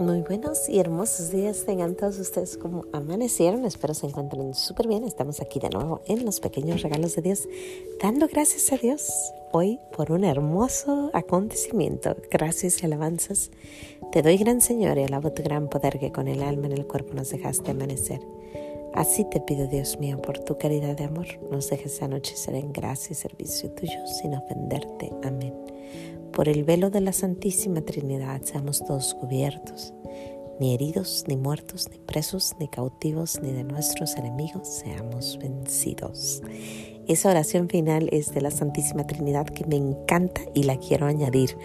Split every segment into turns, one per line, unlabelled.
Muy buenos y hermosos días tengan todos ustedes como amanecieron. Espero se encuentren súper bien. Estamos aquí de nuevo en los pequeños regalos de Dios, dando gracias a Dios hoy por un hermoso acontecimiento. Gracias y alabanzas. Te doy, gran Señor, y alabo tu gran poder que con el alma en el cuerpo nos dejaste amanecer. Así te pido, Dios mío, por tu caridad de amor, nos dejes anochecer en gracia y servicio tuyo sin ofenderte. Amén. Por el velo de la Santísima Trinidad seamos todos cubiertos, ni heridos, ni muertos, ni presos, ni cautivos, ni de nuestros enemigos seamos vencidos. Esa oración final es de la Santísima Trinidad que me encanta y la quiero añadir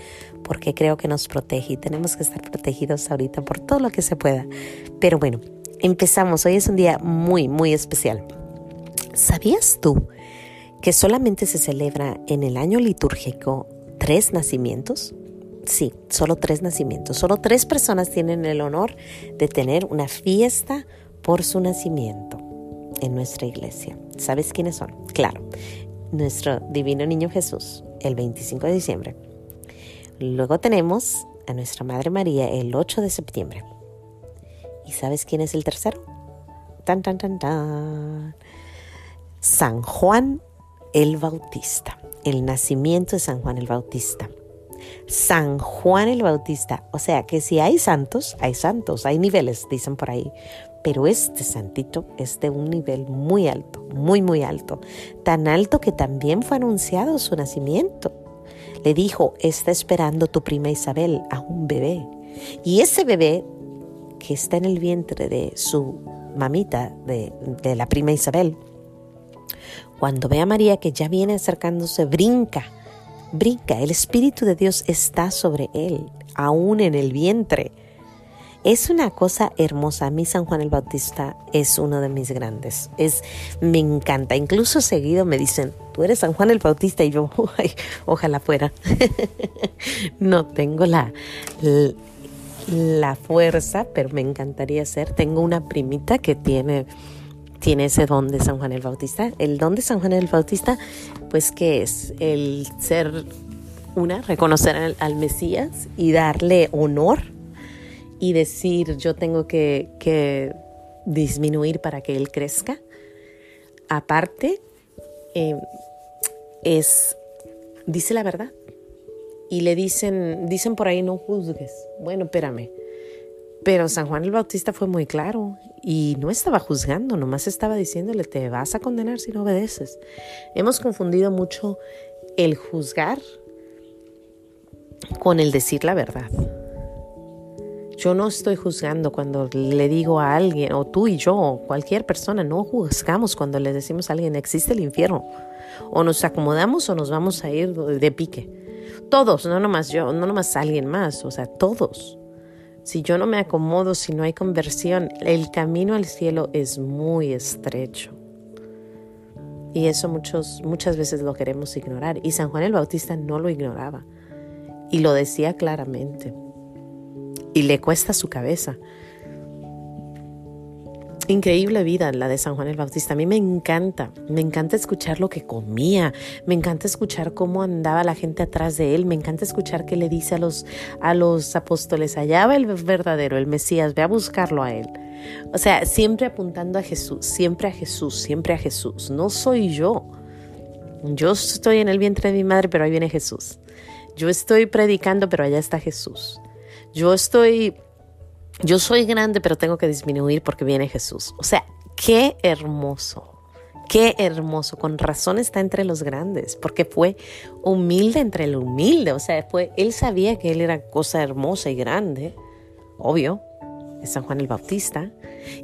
porque creo que nos protege y tenemos que estar protegidos ahorita por todo lo que se pueda. Pero bueno, empezamos. Hoy es un día muy, muy especial. ¿Sabías tú que solamente se celebra en el año litúrgico tres nacimientos? Sí, solo tres nacimientos. Solo tres personas tienen el honor de tener una fiesta por su nacimiento en nuestra iglesia. ¿Sabes quiénes son? Claro, nuestro divino niño Jesús, el 25 de diciembre. Luego tenemos a nuestra Madre María el 8 de septiembre. ¿Y sabes quién es el tercero? Tan, tan, tan, tan. San Juan el Bautista el nacimiento de San Juan el Bautista. San Juan el Bautista, o sea que si hay santos, hay santos, hay niveles, dicen por ahí, pero este santito es de un nivel muy alto, muy, muy alto, tan alto que también fue anunciado su nacimiento. Le dijo, está esperando tu prima Isabel a un bebé. Y ese bebé que está en el vientre de su mamita, de, la prima Isabel, cuando ve a María que ya viene acercándose, brinca, brinca. El Espíritu de Dios está sobre él, aún en el vientre. Es una cosa hermosa. A mí San Juan el Bautista es uno de mis grandes. Es, me encanta. Incluso seguido me dicen, tú eres San Juan el Bautista y yo, ojalá fuera. no tengo la, la fuerza, pero me encantaría ser. Tengo una primita que tiene tiene ese don de San Juan el Bautista. El don de San Juan el Bautista, pues que es el ser una, reconocer al, Mesías y darle honor y decir yo tengo que, que disminuir para que Él crezca. Aparte, eh, es, dice la verdad. Y le dicen, dicen por ahí no juzgues. Bueno, espérame pero San Juan el Bautista fue muy claro y no estaba juzgando, nomás estaba diciéndole, te vas a condenar si no obedeces. Hemos confundido mucho el juzgar con el decir la verdad. Yo no estoy juzgando cuando le digo a alguien, o tú y yo, o cualquier persona, no juzgamos cuando le decimos a alguien, existe el infierno. O nos acomodamos o nos vamos a ir de pique. Todos, no nomás yo, no nomás alguien más, o sea, todos. Si yo no me acomodo, si no hay conversión, el camino al cielo es muy estrecho. Y eso muchos, muchas veces lo queremos ignorar. Y San Juan el Bautista no lo ignoraba. Y lo decía claramente. Y le cuesta su cabeza increíble vida la de San Juan el Bautista. A mí me encanta, me encanta escuchar lo que comía, me encanta escuchar cómo andaba la gente atrás de él, me encanta escuchar qué le dice a los, a los apóstoles, allá va el verdadero, el Mesías, ve a buscarlo a él. O sea, siempre apuntando a Jesús, siempre a Jesús, siempre a Jesús. No soy yo. Yo estoy en el vientre de mi madre, pero ahí viene Jesús. Yo estoy predicando, pero allá está Jesús. Yo estoy yo soy grande, pero tengo que disminuir porque viene Jesús. O sea, qué hermoso. Qué hermoso, con razón está entre los grandes, porque fue humilde entre el humilde, o sea, fue, él sabía que él era cosa hermosa y grande, obvio, es San Juan el Bautista.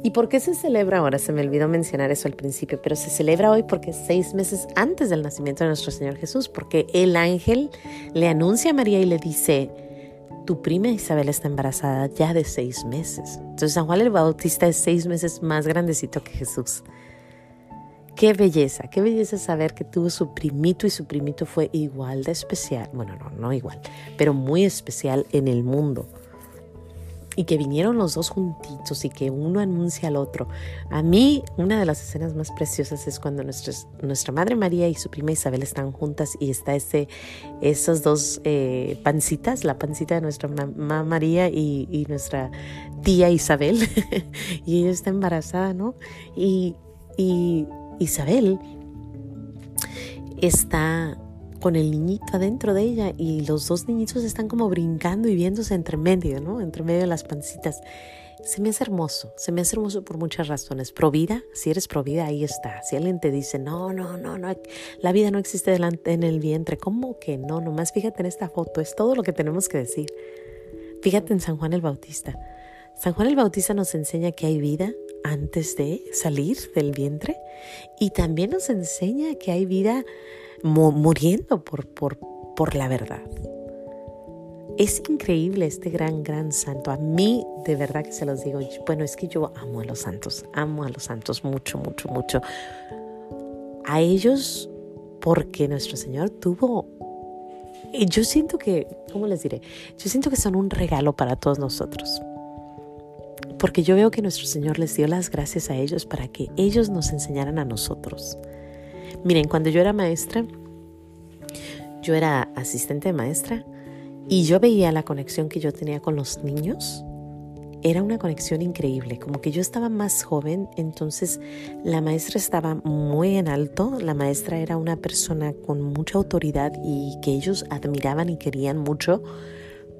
¿Y por qué se celebra ahora? Se me olvidó mencionar eso al principio, pero se celebra hoy porque seis meses antes del nacimiento de nuestro Señor Jesús, porque el ángel le anuncia a María y le dice, tu prima Isabel está embarazada ya de seis meses. Entonces San Juan el Bautista es seis meses más grandecito que Jesús. Qué belleza, qué belleza saber que tuvo su primito y su primito fue igual de especial. Bueno, no, no igual, pero muy especial en el mundo. Y que vinieron los dos juntitos y que uno anuncia al otro. A mí, una de las escenas más preciosas es cuando nuestra Madre María y su prima Isabel están juntas y está ese, esas dos eh, pancitas, la pancita de nuestra mamá María y, nuestra tía Isabel, y ella está embarazada, ¿no? Y, y Isabel está con el niñito adentro de ella y los dos niñitos están como brincando y viéndose entre medio, ¿no? Entre medio de las pancitas. Se me hace hermoso, se me hace hermoso por muchas razones. Provida, si eres provida, ahí está. Si alguien te dice, no, no, no, no, la vida no existe delante en el vientre, ¿cómo que no? Nomás fíjate en esta foto, es todo lo que tenemos que decir. Fíjate en San Juan el Bautista. San Juan el Bautista nos enseña que hay vida antes de salir del vientre y también nos enseña que hay vida muriendo por, por, por la verdad. Es increíble este gran, gran santo. A mí, de verdad que se los digo, bueno, es que yo amo a los santos, amo a los santos mucho, mucho, mucho. A ellos porque nuestro Señor tuvo... Yo siento que, ¿cómo les diré? Yo siento que son un regalo para todos nosotros. Porque yo veo que nuestro Señor les dio las gracias a ellos para que ellos nos enseñaran a nosotros. Miren, cuando yo era maestra, yo era asistente de maestra y yo veía la conexión que yo tenía con los niños. Era una conexión increíble, como que yo estaba más joven, entonces la maestra estaba muy en alto, la maestra era una persona con mucha autoridad y que ellos admiraban y querían mucho,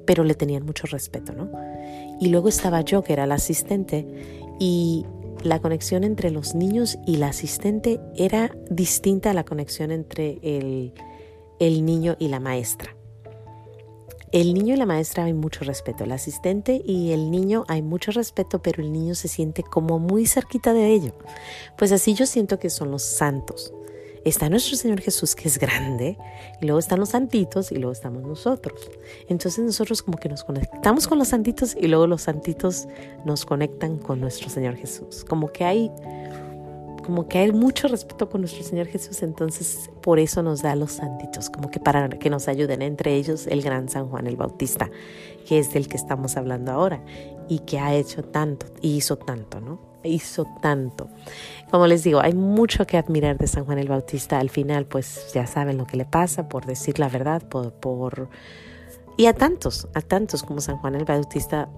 pero le tenían mucho respeto, ¿no? Y luego estaba yo, que era la asistente, y la conexión entre los niños y la asistente era distinta a la conexión entre el, el niño y la maestra. El niño y la maestra hay mucho respeto, el asistente y el niño hay mucho respeto, pero el niño se siente como muy cerquita de ello. Pues así yo siento que son los santos. Está nuestro Señor Jesús que es grande, y luego están los santitos y luego estamos nosotros. Entonces nosotros como que nos conectamos con los santitos y luego los santitos nos conectan con nuestro Señor Jesús. Como que hay como que hay mucho respeto con nuestro Señor Jesús, entonces por eso nos da los santitos, como que para que nos ayuden, entre ellos el gran San Juan el Bautista, que es del que estamos hablando ahora y que ha hecho tanto y hizo tanto, ¿no? Hizo tanto. Como les digo, hay mucho que admirar de San Juan el Bautista. Al final, pues ya saben lo que le pasa por decir la verdad, por, por... y a tantos, a tantos como San Juan el Bautista,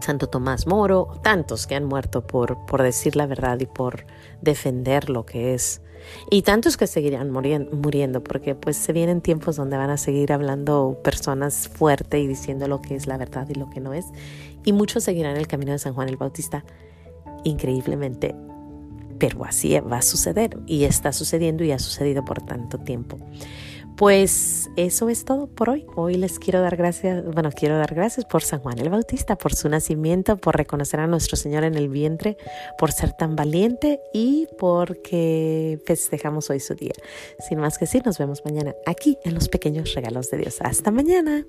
Santo Tomás Moro, tantos que han muerto por, por decir la verdad y por defender lo que es. Y tantos que seguirán muriendo, porque pues se vienen tiempos donde van a seguir hablando personas fuerte y diciendo lo que es la verdad y lo que no es. Y muchos seguirán el camino de San Juan el Bautista increíblemente, pero así va a suceder y está sucediendo y ha sucedido por tanto tiempo. Pues eso es todo por hoy. Hoy les quiero dar gracias, bueno, quiero dar gracias por San Juan el Bautista, por su nacimiento, por reconocer a nuestro Señor en el vientre, por ser tan valiente y porque festejamos hoy su día. Sin más que decir, nos vemos mañana aquí en los pequeños regalos de Dios. Hasta mañana.